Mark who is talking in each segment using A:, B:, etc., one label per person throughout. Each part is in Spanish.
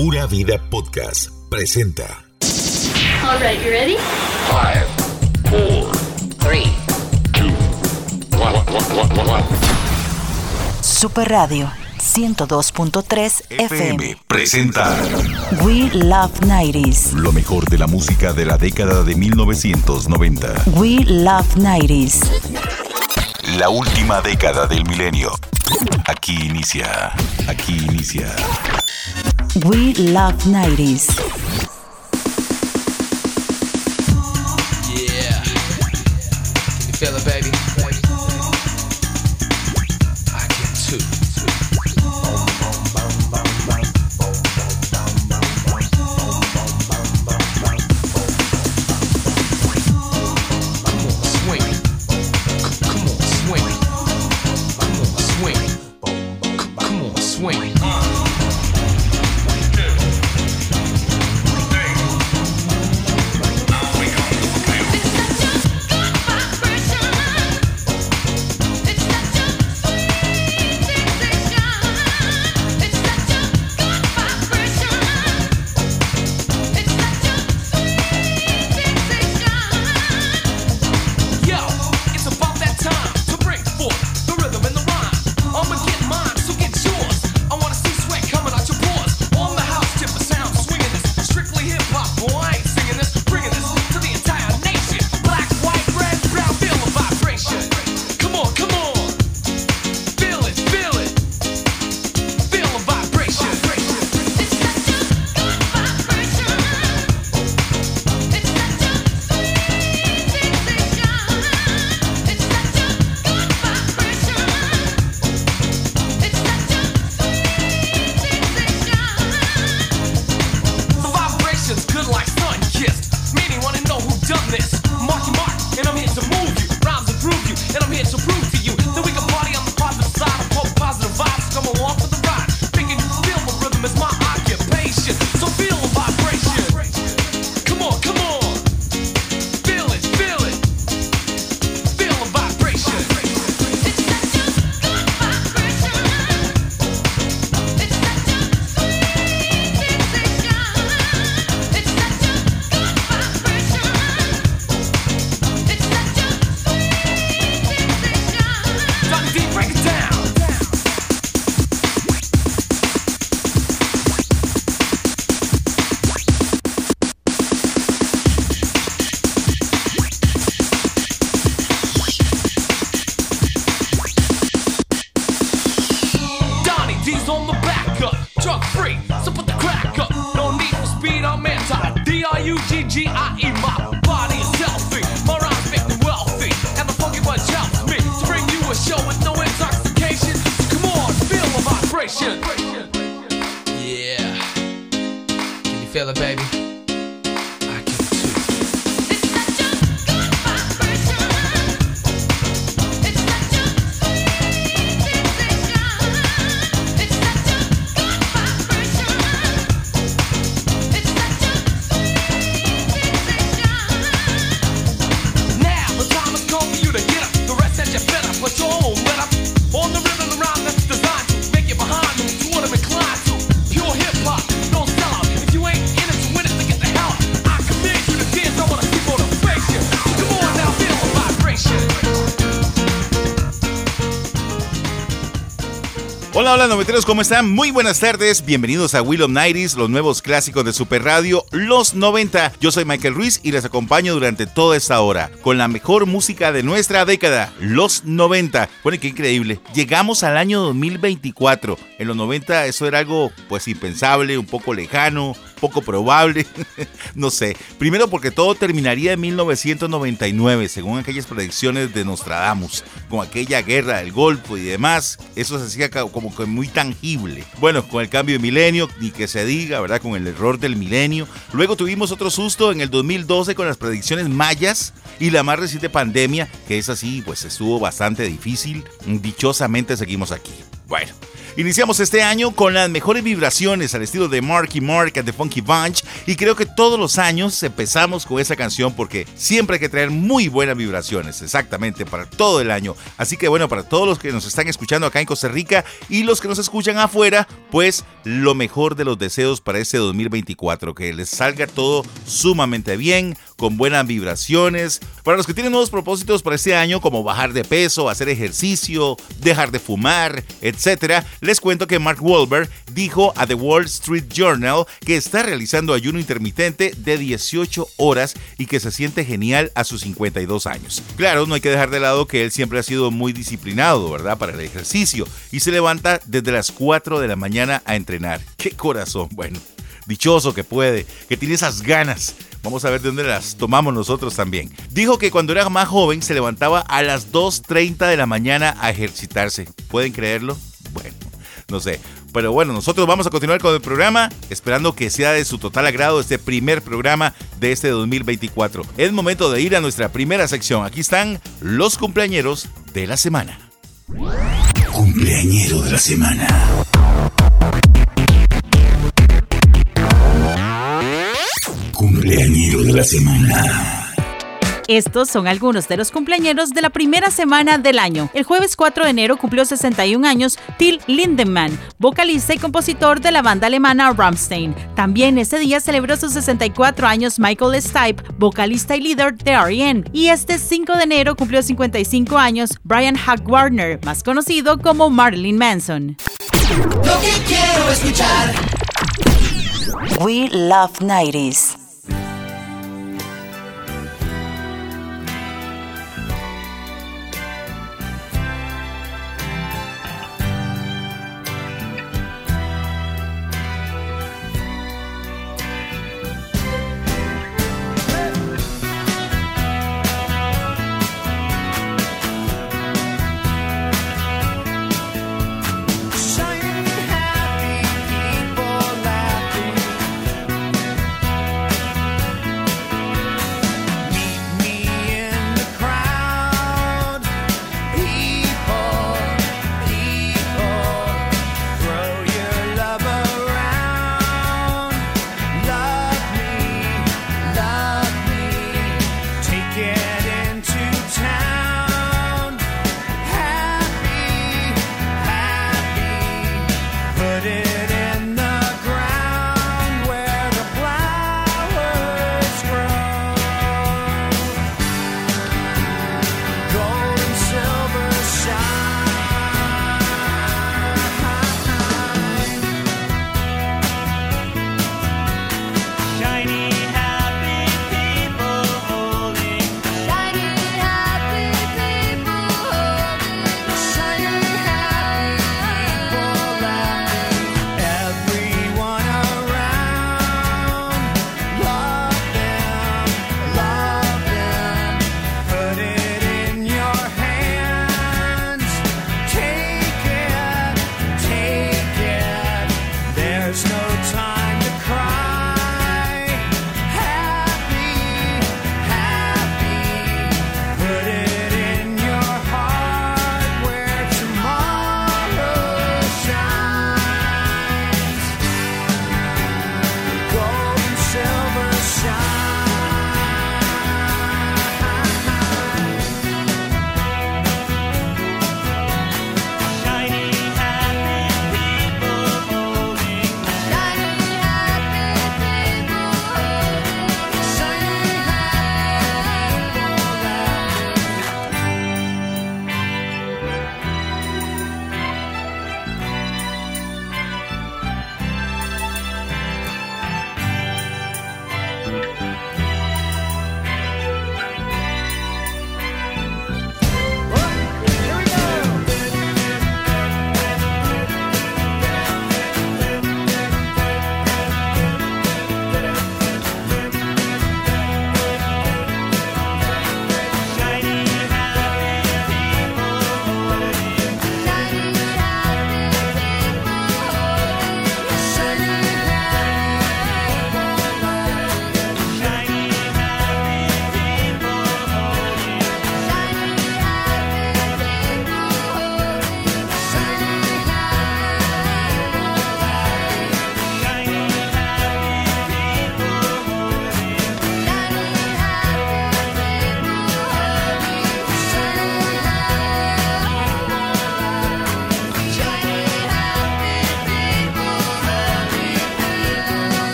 A: Pura Vida Podcast presenta.
B: All right, you ready?
C: Five, four, three, two, one, one, one, one.
D: Super Radio 102.3 FM.
A: presenta
D: We Love 90s.
A: lo mejor de la música de la década de 1990.
D: We Love 90s.
A: La última década del milenio. Aquí inicia. Aquí inicia.
D: We Love 90s.
E: Baby?
F: Noveteros, ¿cómo están? Muy buenas tardes, bienvenidos a Will of Nighties, los nuevos clásicos de Super Radio, los 90. Yo soy Michael Ruiz y les acompaño durante toda esta hora con la mejor música de nuestra década, los 90. Bueno, qué increíble. Llegamos al año 2024. En los 90 eso era algo pues impensable, un poco lejano, poco probable, no sé. Primero porque todo terminaría en 1999, según aquellas predicciones de Nostradamus, con aquella guerra del Golfo y demás. Eso se hacía como que muy tangible. Bueno, con el cambio de milenio, ni que se diga, ¿verdad? Con el error del milenio. Luego tuvimos otro susto en el 2012 con las predicciones mayas y la más reciente pandemia, que es así, pues estuvo bastante difícil. Dichosamente seguimos aquí. Bueno, Iniciamos este año con las mejores vibraciones al estilo de Marky Mark and the Funky Bunch y creo que todos los años empezamos con esa canción porque siempre hay que traer muy buenas vibraciones, exactamente, para todo el año. Así que bueno, para todos los que nos están escuchando acá en Costa Rica y los que nos escuchan afuera, pues lo mejor de los deseos para este 2024, que les salga todo sumamente bien, con buenas vibraciones. Para los que tienen nuevos propósitos para este año, como bajar de peso, hacer ejercicio, dejar de fumar, etc., les cuento que Mark Wahlberg dijo a The Wall Street Journal que está realizando ayuno intermitente de 18 horas y que se siente genial a sus 52 años. Claro, no hay que dejar de lado que él siempre ha sido muy disciplinado, ¿verdad? Para el ejercicio y se levanta desde las 4 de la mañana a entrenar. ¡Qué corazón! Bueno, dichoso que puede, que tiene esas ganas. Vamos a ver de dónde las tomamos nosotros también. Dijo que cuando era más joven se levantaba a las 2.30 de la mañana a ejercitarse. ¿Pueden creerlo? Bueno no sé. Pero bueno, nosotros vamos a continuar con el programa, esperando que sea de su total agrado este primer programa de este 2024. Es momento de ir a nuestra primera sección. Aquí están los cumpleañeros de la semana.
A: Cumpleañero de la semana. Cumpleañero de la semana.
G: Estos son algunos de los cumpleaños de la primera semana del año. El jueves 4 de enero cumplió 61 años Till Lindemann, vocalista y compositor de la banda alemana Rammstein. También ese día celebró sus 64 años Michael Stipe, vocalista y líder de R.E.M. Y este 5 de enero cumplió 55 años Brian Hack Warner, más conocido como Marilyn Manson.
H: Lo que quiero escuchar.
D: We Love 90s.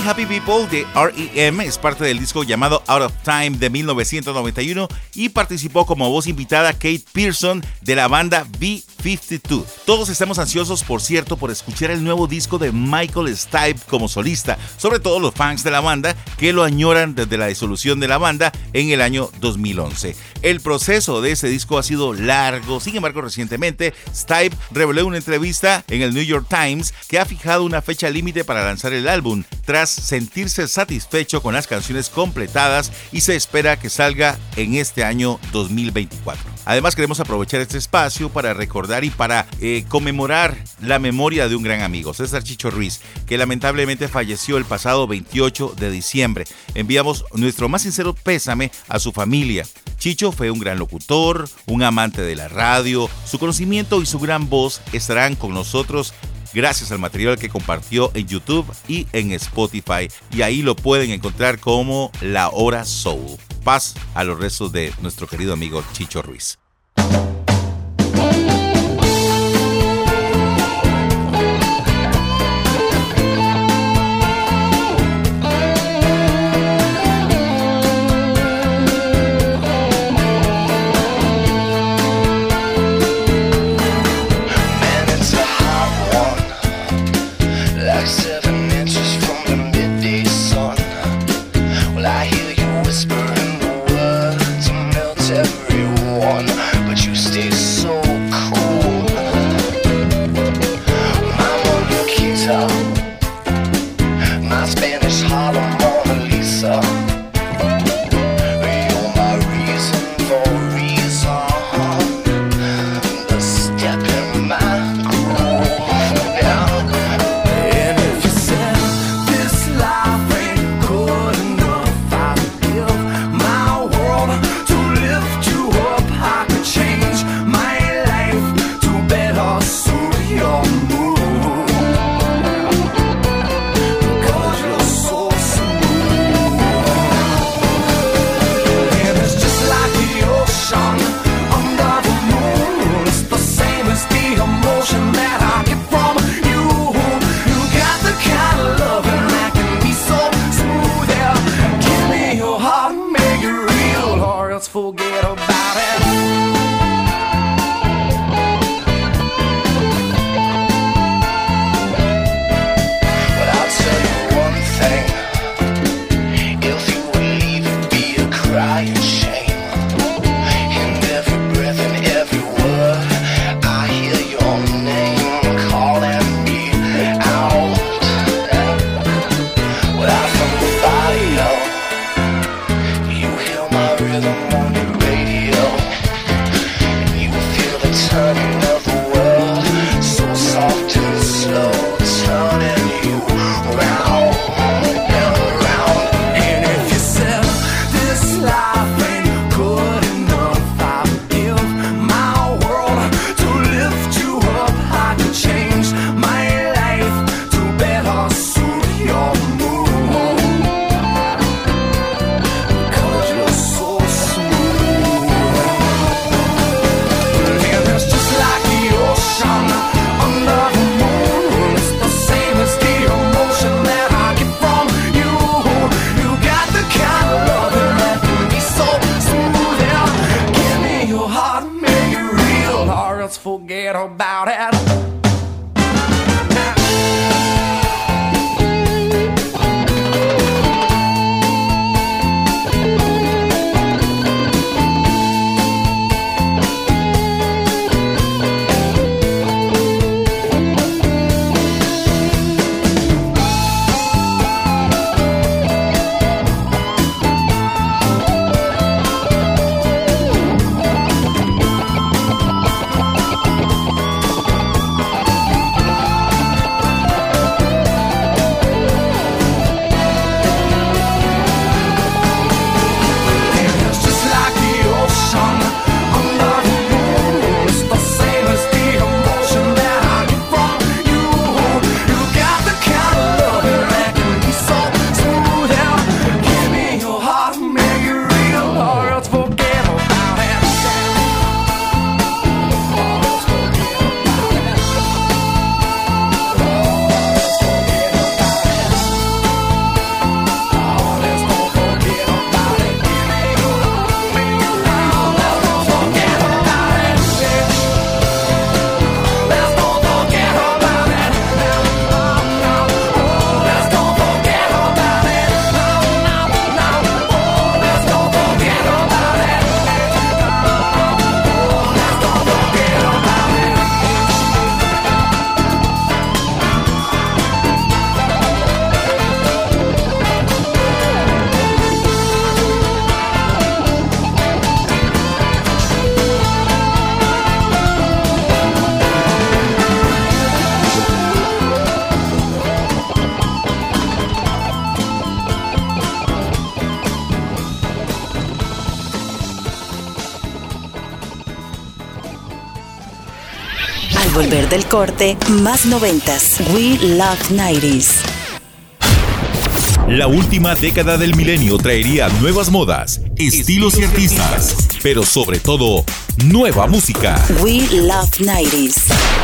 H: Happy People
F: de REM es parte del disco llamado Out of Time de 1991 y participó como voz invitada Kate Pearson de la banda B52. Todos estamos ansiosos, por cierto, por escuchar el nuevo disco de Michael Stipe como solista, sobre todo los fans de la banda que lo añoran desde la disolución de la banda en el año 2011. El proceso de ese disco ha sido largo, sin embargo recientemente Stipe reveló en una entrevista en el New York Times que ha fijado una fecha límite para lanzar el álbum, sentirse satisfecho con las canciones completadas y se espera que salga en este año 2024. Además queremos aprovechar este espacio para recordar y para eh, conmemorar la memoria de un gran amigo, César Chicho Ruiz, que lamentablemente falleció el pasado 28 de diciembre. Enviamos nuestro más sincero pésame a su familia. Chicho fue un gran locutor, un amante de la radio, su conocimiento y su gran voz estarán con nosotros gracias al material que compartió en YouTube y en Spotify. Y ahí lo pueden encontrar como La Hora Soul. Paz a los restos de nuestro querido amigo Chicho Ruiz.
I: Forget about
J: volver del corte, más noventas. We Love 90s.
F: La última década del milenio traería nuevas modas, estilos y artistas, pero sobre todo, nueva música.
J: We Love 90s.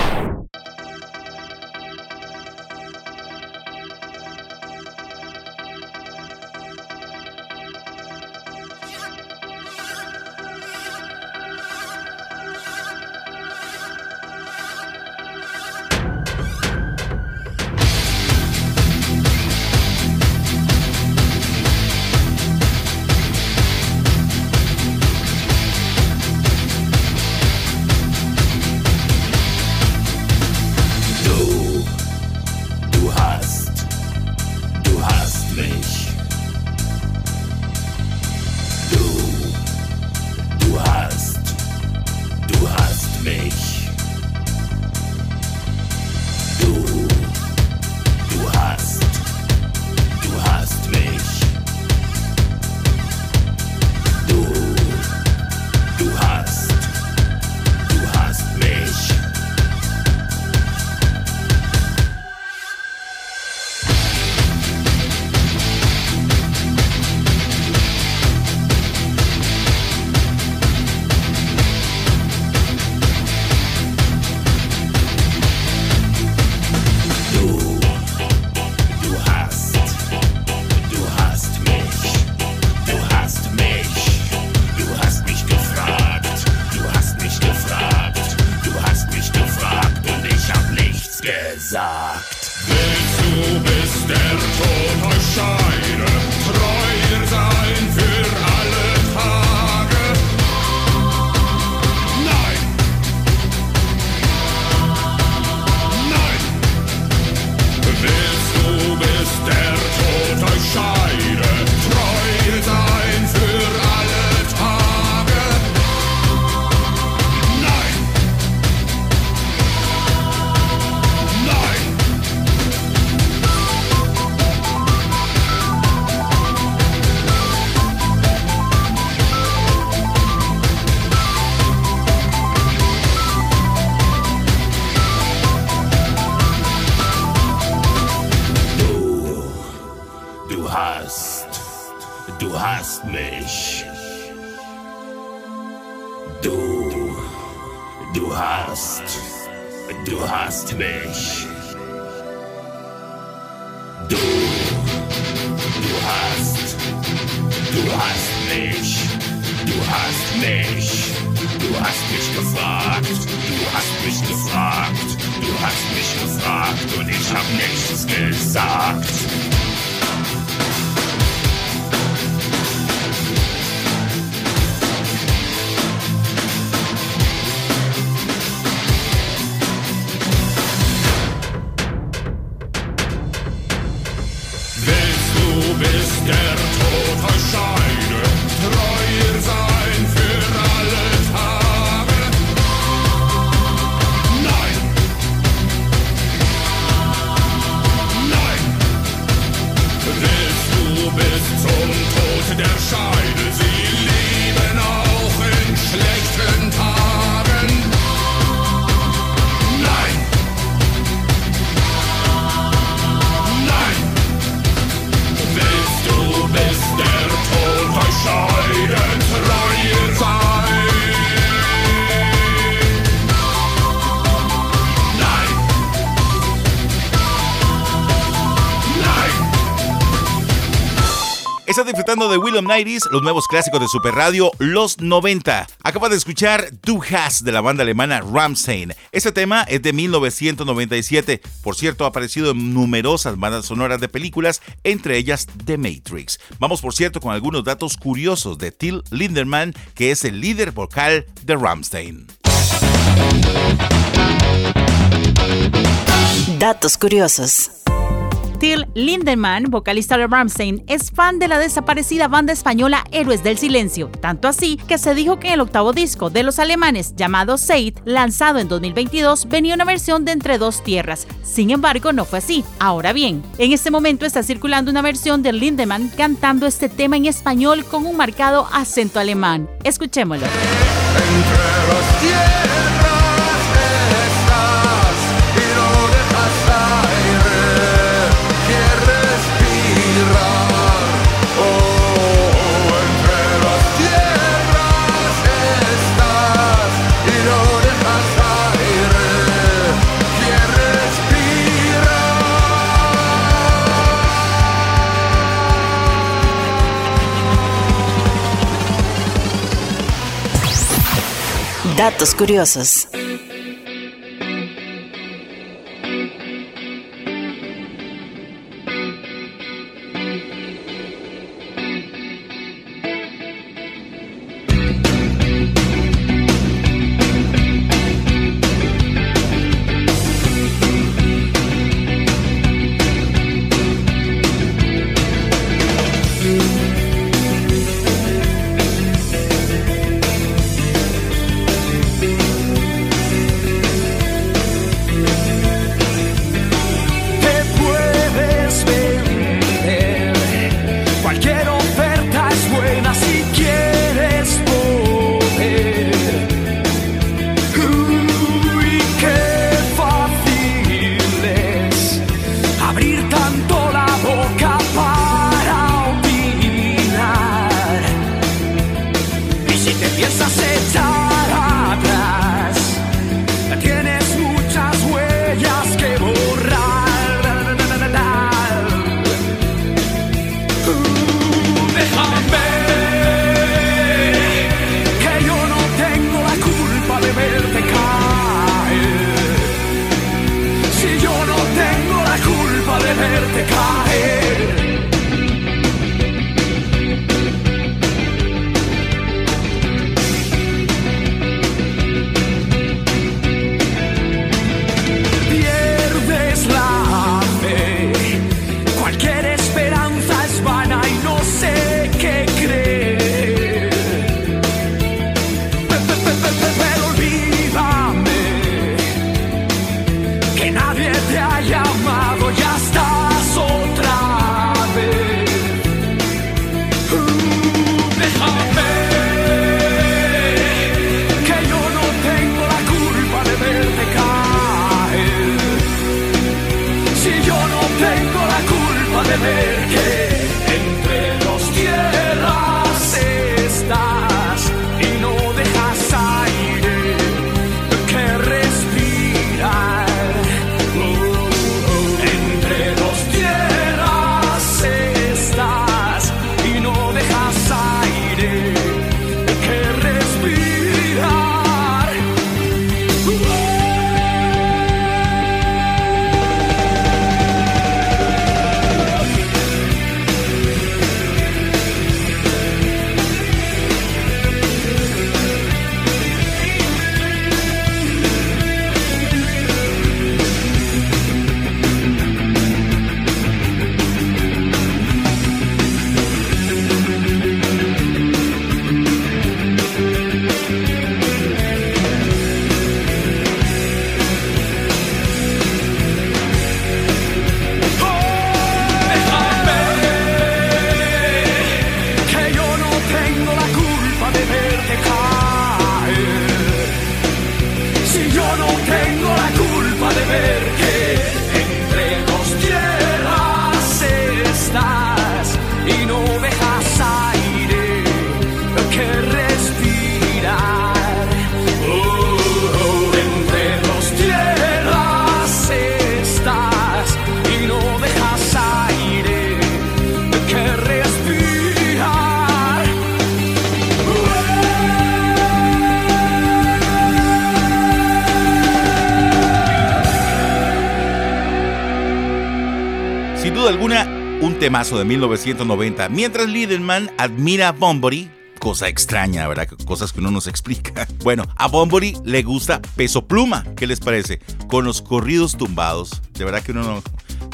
E: Ah! De William Nighties, los nuevos clásicos de Super Radio, los 90. Acabas de escuchar Du Hast de la banda alemana Rammstein. Este tema es de 1997. Por cierto, ha aparecido en numerosas bandas sonoras de películas, entre ellas The Matrix. Vamos, por cierto, con algunos datos curiosos de Till Lindemann, que es el líder vocal de Rammstein.
J: Datos curiosos.
G: Till Lindemann, vocalista de Rammstein, es fan de la desaparecida banda española Héroes del Silencio, tanto así que se dijo que en el octavo disco de los alemanes llamado Seid, lanzado en 2022, venía una versión de Entre dos tierras. Sin embargo, no fue así. Ahora bien, en este momento está circulando una versión de Lindemann cantando este tema en español con un marcado acento alemán. Escuchémoslo.
K: Entre
D: Datos curiosos.
F: Temazo de 1990. Mientras Lidenman admira a Bunbury, cosa extraña, ¿verdad? Cosas que uno no se explica. Bueno, a Bunbury le gusta Peso Pluma. ¿Qué les parece? Con los corridos tumbados. De verdad que uno no,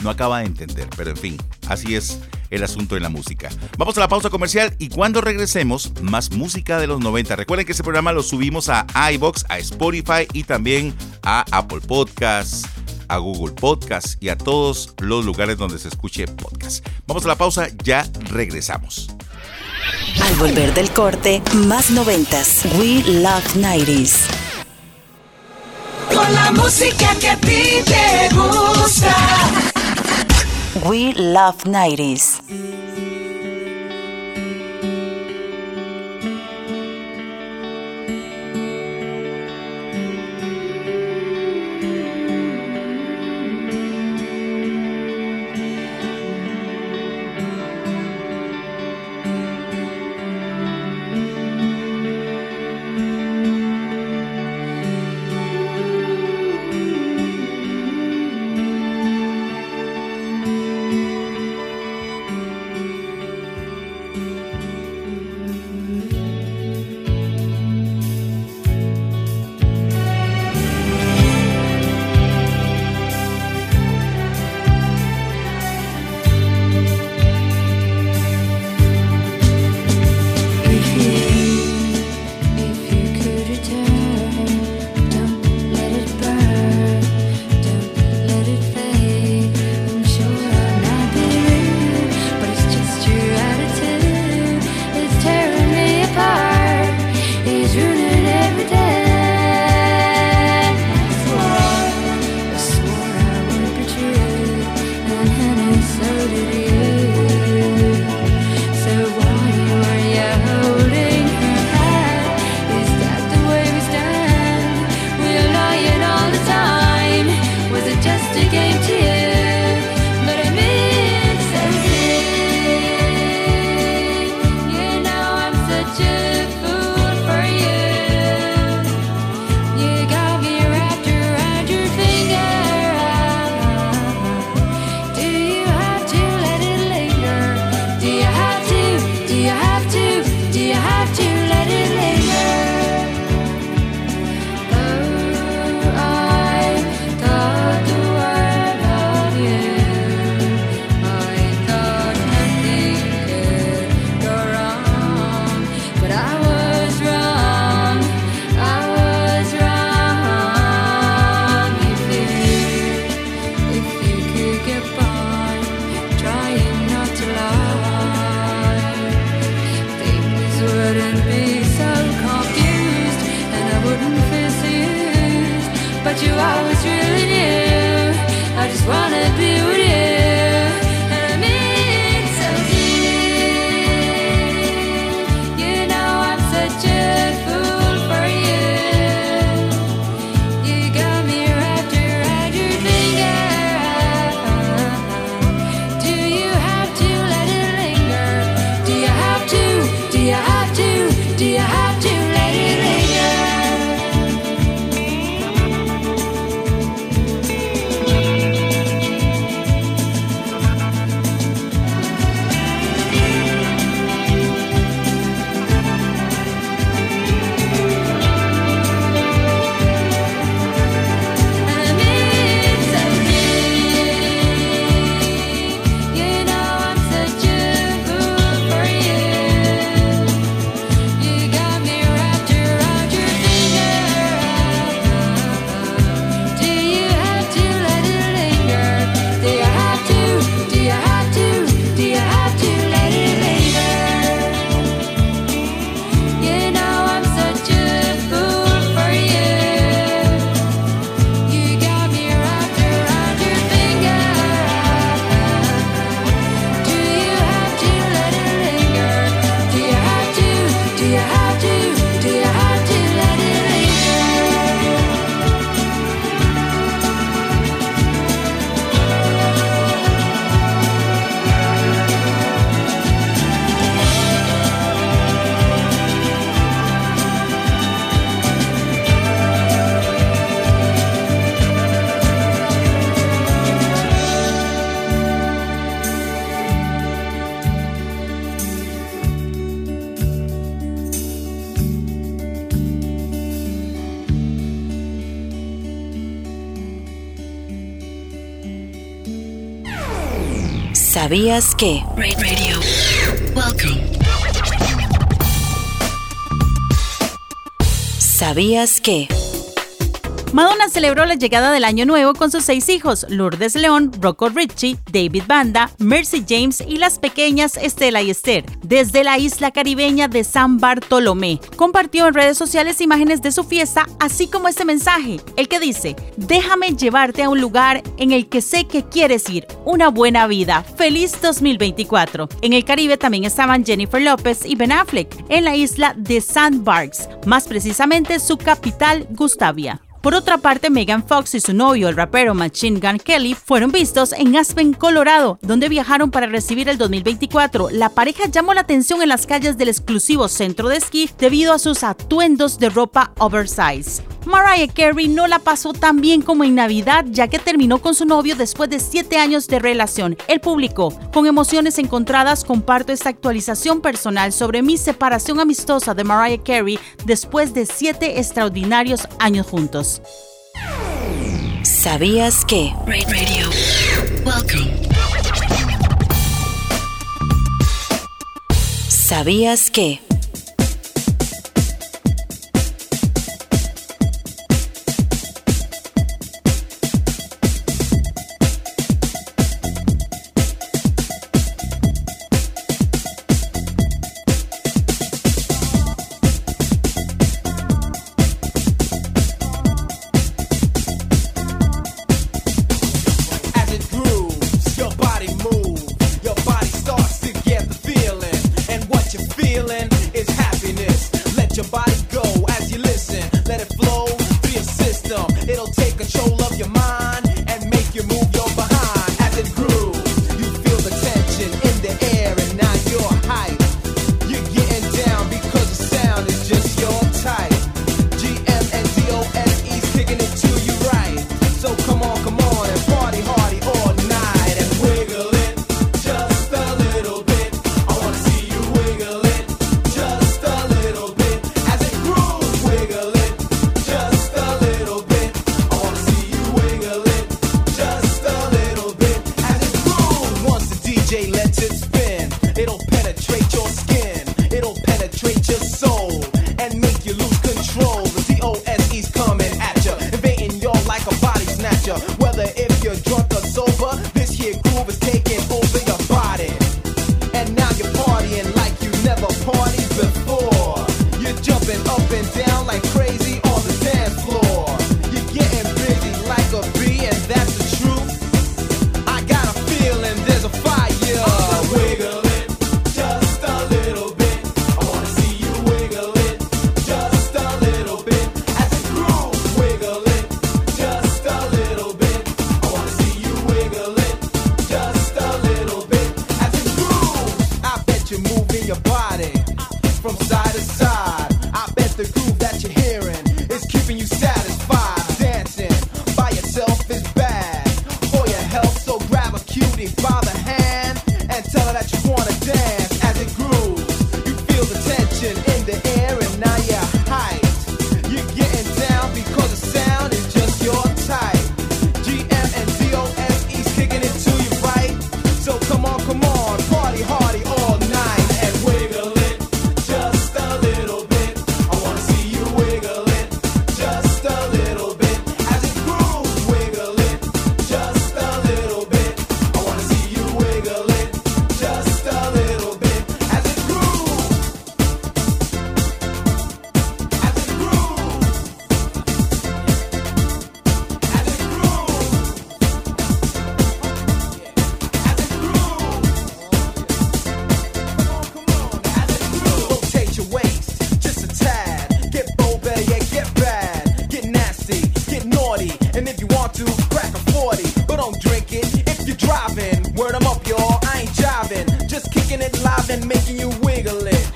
F: no acaba de entender. Pero en fin, así es el asunto en la música. Vamos a la pausa comercial y cuando regresemos, más música de los 90. Recuerden que este programa lo subimos a iBox, a Spotify y también a Apple Podcasts a Google Podcast y a todos los lugares donde se escuche podcast. Vamos a la pausa, ya regresamos.
D: Al volver del corte, más noventas. We Love 90s.
H: Con la música que a ti te gusta.
D: We Love 90s.
L: Such a
M: ¿Sabías que?
N: Radio. Welcome.
M: ¿Sabías que?
G: Madonna celebró la llegada del año nuevo con sus seis hijos, Lourdes León, Rocco Ritchie, David Banda, Mercy James y las pequeñas Estela y Esther, desde la isla caribeña de San Bartolomé. Compartió en redes sociales imágenes de su fiesta, así como este mensaje, el que dice, déjame llevarte a un lugar en el que sé que quieres ir, una buena vida, feliz 2024. En el Caribe también estaban Jennifer López y Ben Affleck, en la isla de St. Barks, más precisamente su capital, Gustavia. Por otra parte, Megan Fox y su novio, el rapero Machine Gun Kelly, fueron vistos en Aspen, Colorado, donde viajaron para recibir el 2024. La pareja llamó la atención en las calles del exclusivo centro de esquí debido a sus atuendos de ropa oversize. Mariah Carey no la pasó tan bien como en Navidad, ya que terminó con su novio después de 7 años de relación. El público, con emociones encontradas, comparto esta actualización personal sobre mi separación amistosa de Mariah Carey después de 7 extraordinarios años juntos.
M: ¿Sabías que?
N: Radio. Welcome.
M: ¿Sabías que? Driving. Word 'em up, y'all. I ain't jiving. Just kicking it live and making you wiggle it.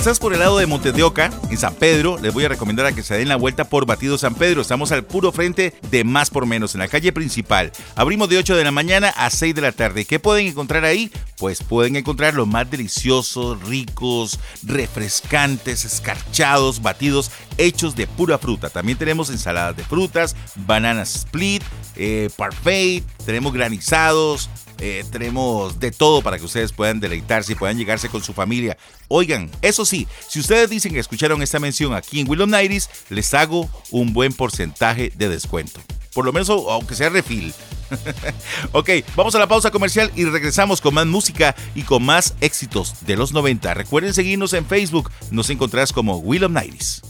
F: Estás por el lado de Montes de Oca, en San Pedro, les voy a recomendar a que se den la vuelta por Batido San Pedro. Estamos al puro frente de Más por Menos, en la calle principal. Abrimos de 8 de la mañana a 6 de la tarde. ¿Qué pueden encontrar ahí? Pues pueden encontrar los más deliciosos, ricos, refrescantes, escarchados, batidos hechos de pura fruta. También tenemos ensaladas de frutas, bananas split, eh, parfait, tenemos granizados, eh, tenemos de todo para que ustedes puedan deleitarse y puedan llegarse con su familia. Oigan, eso sí, si ustedes dicen que escucharon esta mención aquí en Willow Nighties, les hago un buen porcentaje de descuento. Por lo menos, aunque sea refil. ok, vamos a la pausa comercial y regresamos con más música y con más éxitos de los 90. Recuerden seguirnos en Facebook, nos encontrarás como Willow Nighties.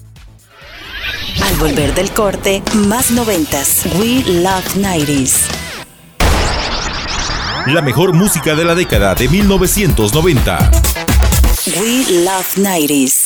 D: Al volver del corte, más noventas. We Love 90s.
A: La mejor música de la década de 1990.
D: We Love 90s.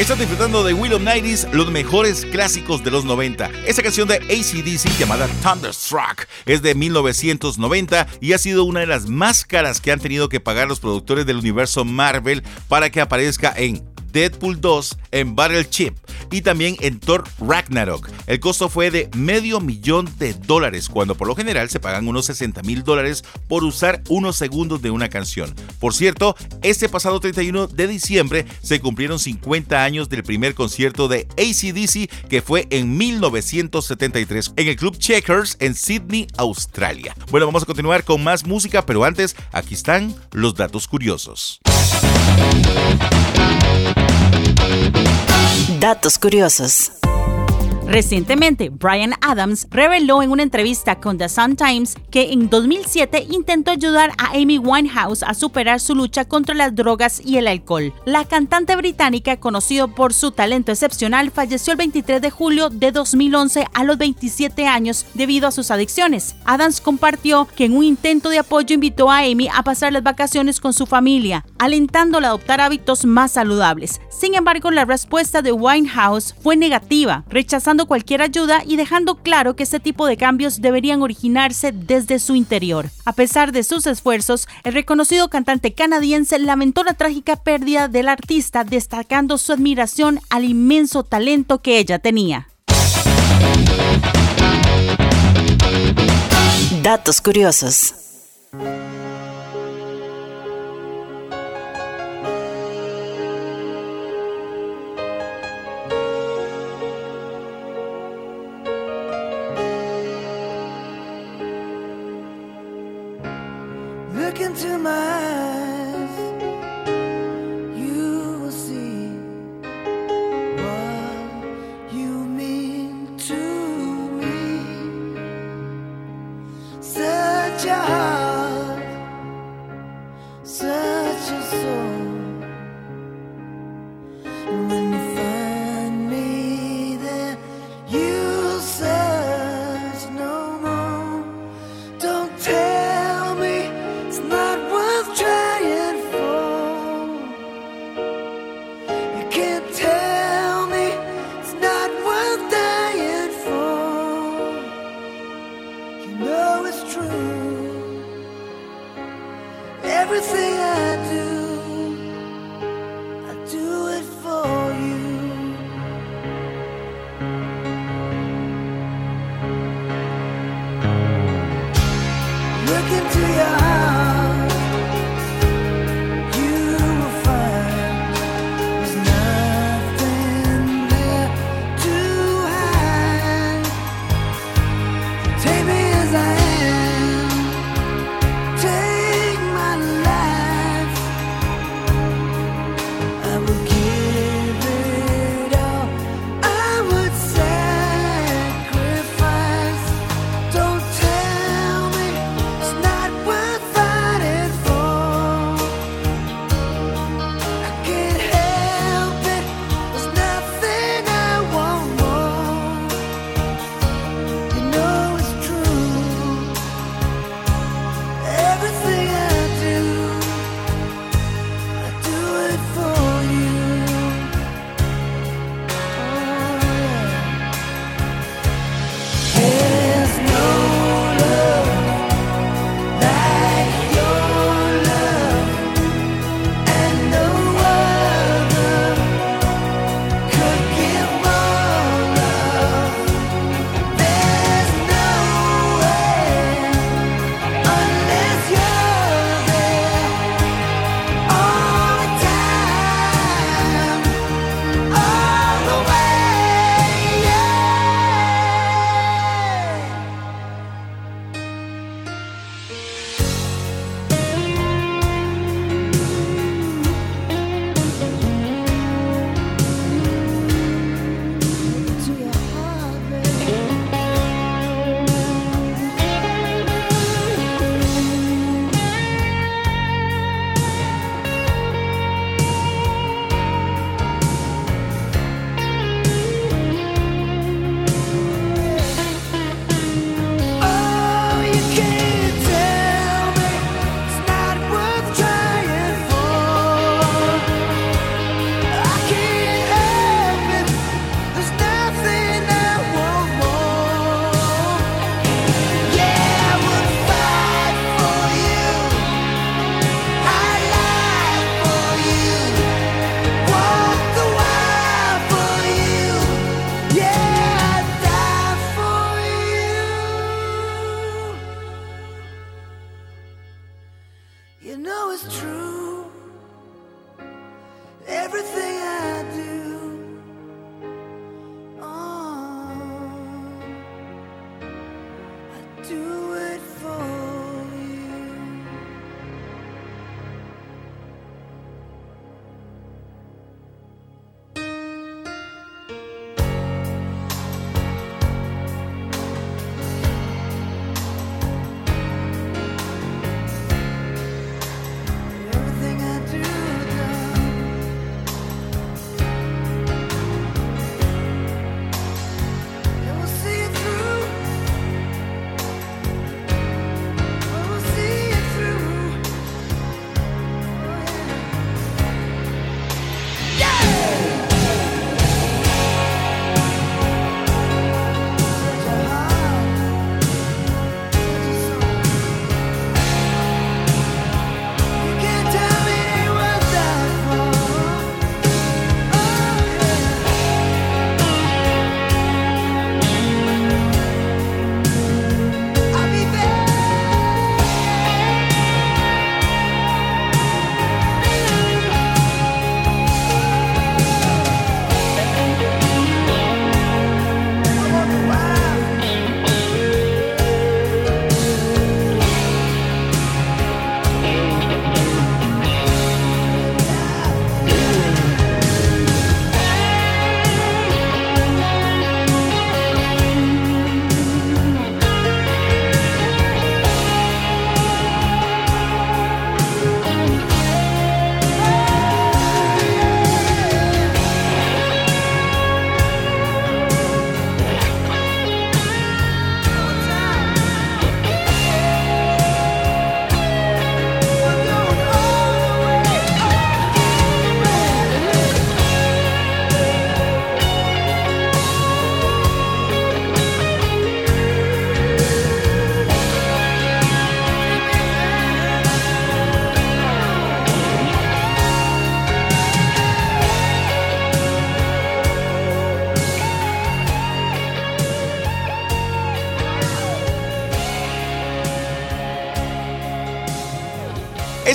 F: Estás disfrutando de Will of los mejores clásicos de los 90. Esta canción de ACDC llamada Thunderstruck es de 1990 y ha sido una de las más caras que han tenido que pagar los productores del universo Marvel para que aparezca en Deadpool 2 en Battleship y también en Thor Ragnarok. El costo fue de medio millón de dólares, cuando por lo general se pagan unos 60 mil dólares por usar unos segundos de una canción. Por cierto, este pasado 31 de diciembre se cumplieron 50 años del primer concierto de ACDC que fue en 1973 en el Club Checkers en Sydney, Australia. Bueno, vamos a continuar con más música, pero antes, aquí están los datos curiosos.
I: Datos curiosos.
G: Recientemente, Brian Adams reveló en una entrevista con The Sun Times que en 2007 intentó ayudar a Amy Winehouse a superar su lucha contra las drogas y el alcohol. La cantante británica, conocida por su talento excepcional, falleció el 23 de julio de 2011 a los 27 años debido a sus adicciones. Adams compartió que en un intento de apoyo invitó a Amy a pasar las vacaciones con su familia, alentándola a adoptar hábitos más saludables. Sin embargo, la respuesta de Winehouse fue negativa, rechazando cualquier ayuda y dejando claro que este tipo de cambios deberían originarse desde su interior. A pesar de sus esfuerzos, el reconocido cantante canadiense lamentó la trágica pérdida del artista, destacando su admiración al inmenso talento que ella tenía.
I: Datos curiosos.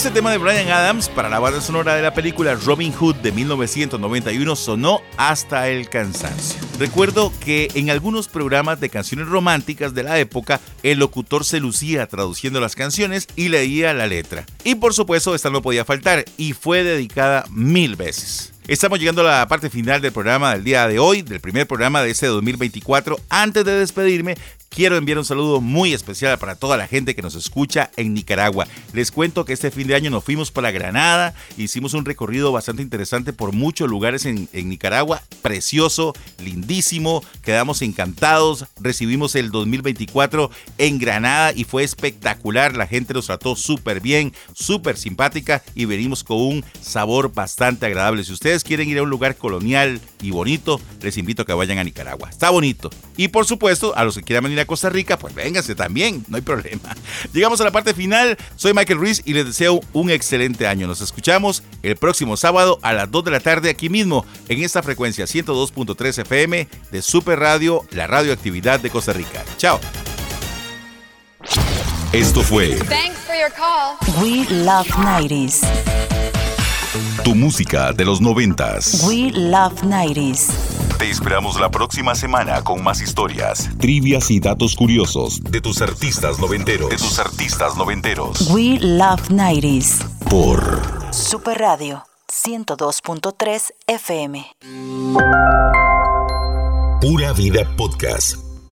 F: Ese tema de Brian Adams para la banda sonora de la película Robin Hood de 1991 sonó hasta el cansancio. Recuerdo que en algunos programas de canciones románticas de la época, el locutor se lucía traduciendo las canciones y leía la letra. Y por supuesto, esta no podía faltar y fue dedicada mil veces. Estamos llegando a la parte final del programa del día de hoy, del primer programa de este 2024. Antes de despedirme, quiero enviar un saludo muy especial para toda la gente que nos escucha en Nicaragua. Les cuento que este fin de año nos fuimos para Granada, hicimos un recorrido bastante interesante por muchos lugares en, Nicaragua, precioso, lindísimo, quedamos encantados, recibimos el 2024 en Granada y fue espectacular, la gente nos trató súper bien, súper simpática y venimos con un sabor bastante agradable. Si ustedes quieren ir a un lugar colonial y bonito, les invito a que vayan a Nicaragua. Está bonito. Y por supuesto, a los que quieran venir a Costa Rica, pues vénganse también, no hay problema. Llegamos a la parte final. Soy Michael Ruiz y les deseo un excelente año. Nos escuchamos el próximo sábado a las 2 de la tarde aquí mismo, en esta frecuencia 102.3 FM de Super Radio, la radioactividad de Costa Rica. Chao.
A: Esto fue
O: Thanks for your call.
D: We Love 90s.
A: Tu música de los noventas.
D: We Love 90s.
A: Te esperamos la próxima semana con más historias, trivias y datos curiosos de tus artistas noventeros. De tus artistas noventeros.
D: We Love 90s.
A: Por
D: Super Radio 102.3 FM.
A: Pura Vida Podcast.